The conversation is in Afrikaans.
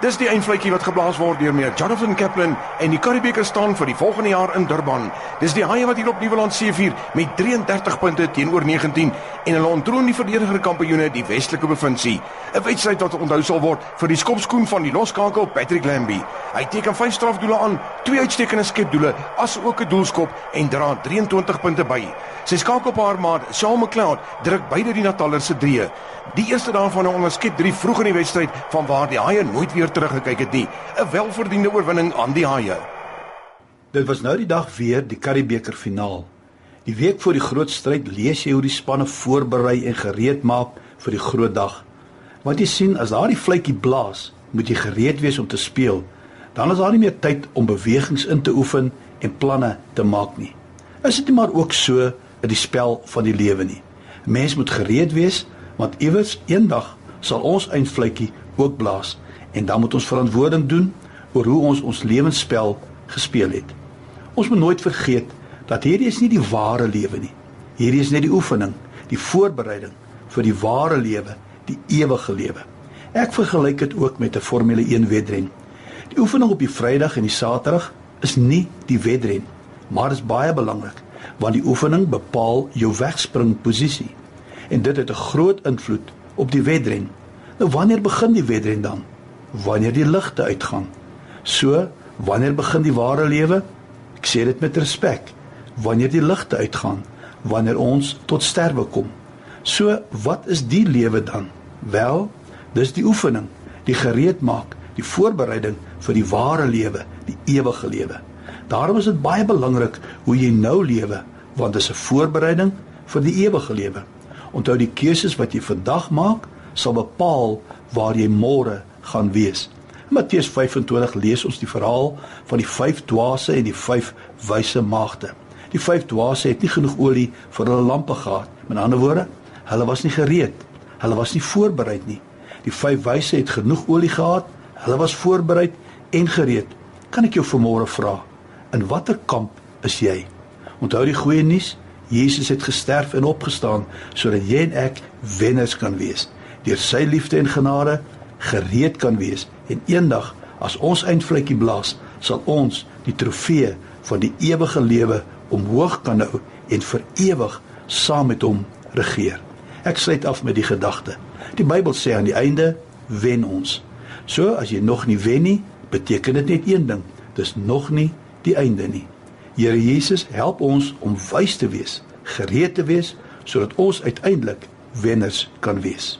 Dis die eindvletjie wat geblaas word deur meneer Jonathan Kaplan en die Karibeker staan vir die volgende jaar in Durban. Dis die Haie wat hier op Nieuweland seëvier met 33 punte teenoor 19 en hulle ontroon die verdediger kampioene die Westelike provinsie. 'n Wedstryd wat onthou sal word vir die skopskoen van die loskakel Patrick Lambie. Hy teken 5 strafdoele aan, 2 uitstekende skepdoele, as ook 'n doelskop en dra 23 punte by. Sy skakel op haar maat, Shaun McLeod, druk beide die Natalers se drie. Die eerste daarvan 'n onderskep 3 vroeg in die wedstryd van waar die Haie nooit weer teruggekyk het nie. 'n Welverdiende oorwinning aan die Haie. Dit was nou die dag weer die Karibeker finaal. Die week voor die groot stryd lees jy hoe die spanne voorberei en gereed maak vir die groot dag. Want jy sien as daardie fluitjie blaas, moet jy gereed wees om te speel. Dan is daar nie meer tyd om bewegings in te oefen en planne te maak nie. Is dit nie maar ook so in die spel van die lewe nie? Mens moet gereed wees want iewers eendag sal ons eindfluitjie ook blaas en dan moet ons verantwoording doen oor hoe ons ons lewensspel gespeel het. Ons moet nooit vergeet dat hierdie is nie die ware lewe nie. Hierdie is net die oefening, die voorbereiding vir die ware lewe, die ewige lewe. Ek vergelyk dit ook met 'n Formule 1 wedren. Die oefening op die Vrydag en die Saterdag is nie die wedren, maar is baie belangrik want die oefening bepaal jou wegspringposisie en dit het 'n groot invloed op die wedren. Nou wanneer begin die wedren dan? Wanneer die ligte uitgaan. So, wanneer begin die ware lewe? Ek sê dit met respek. Wanneer die ligte uitgaan, wanneer ons tot sterwe kom. So, wat is die lewe dan? Wel, dis die oefening, die gereedmaak, die voorbereiding vir die ware lewe, die ewige lewe. Daarom is dit baie belangrik hoe jy nou lewe, want dit is 'n voorbereiding vir die ewige lewe. Onthou die keuses wat jy vandag maak sal bepaal waar jy môre gaan wees. In Matteus 25 lees ons die verhaal van die vyf dwaase en die vyf wyse maagde. Die vyf dwaase het nie genoeg olie vir hulle lampe gehad. Met ander woorde, hulle was nie gereed. Hulle was nie voorberei nie. Die vyf wyse het genoeg olie gehad. Hulle was voorberei en gereed. Kan ek jou vanmôre vra, in watter kamp is jy? Onthou die goeie nuus, Jesus het gesterf en opgestaan sodat jy en ek wenners kan wees. Deur sy liefde en genade gereed kan wees en eendag as ons eindvletjie blaas, sal ons die trofee van die ewige lewe omhoog kan hou en vir ewig saam met hom regeer. Ek sluit af met die gedagte. Die Bybel sê aan die einde wen ons. So as jy nog nie wen nie, beteken dit net een ding. Dis nog nie die einde nie. Here Jesus, help ons om wys te wees, gereed te wees sodat ons uiteindelik wenners kan wees.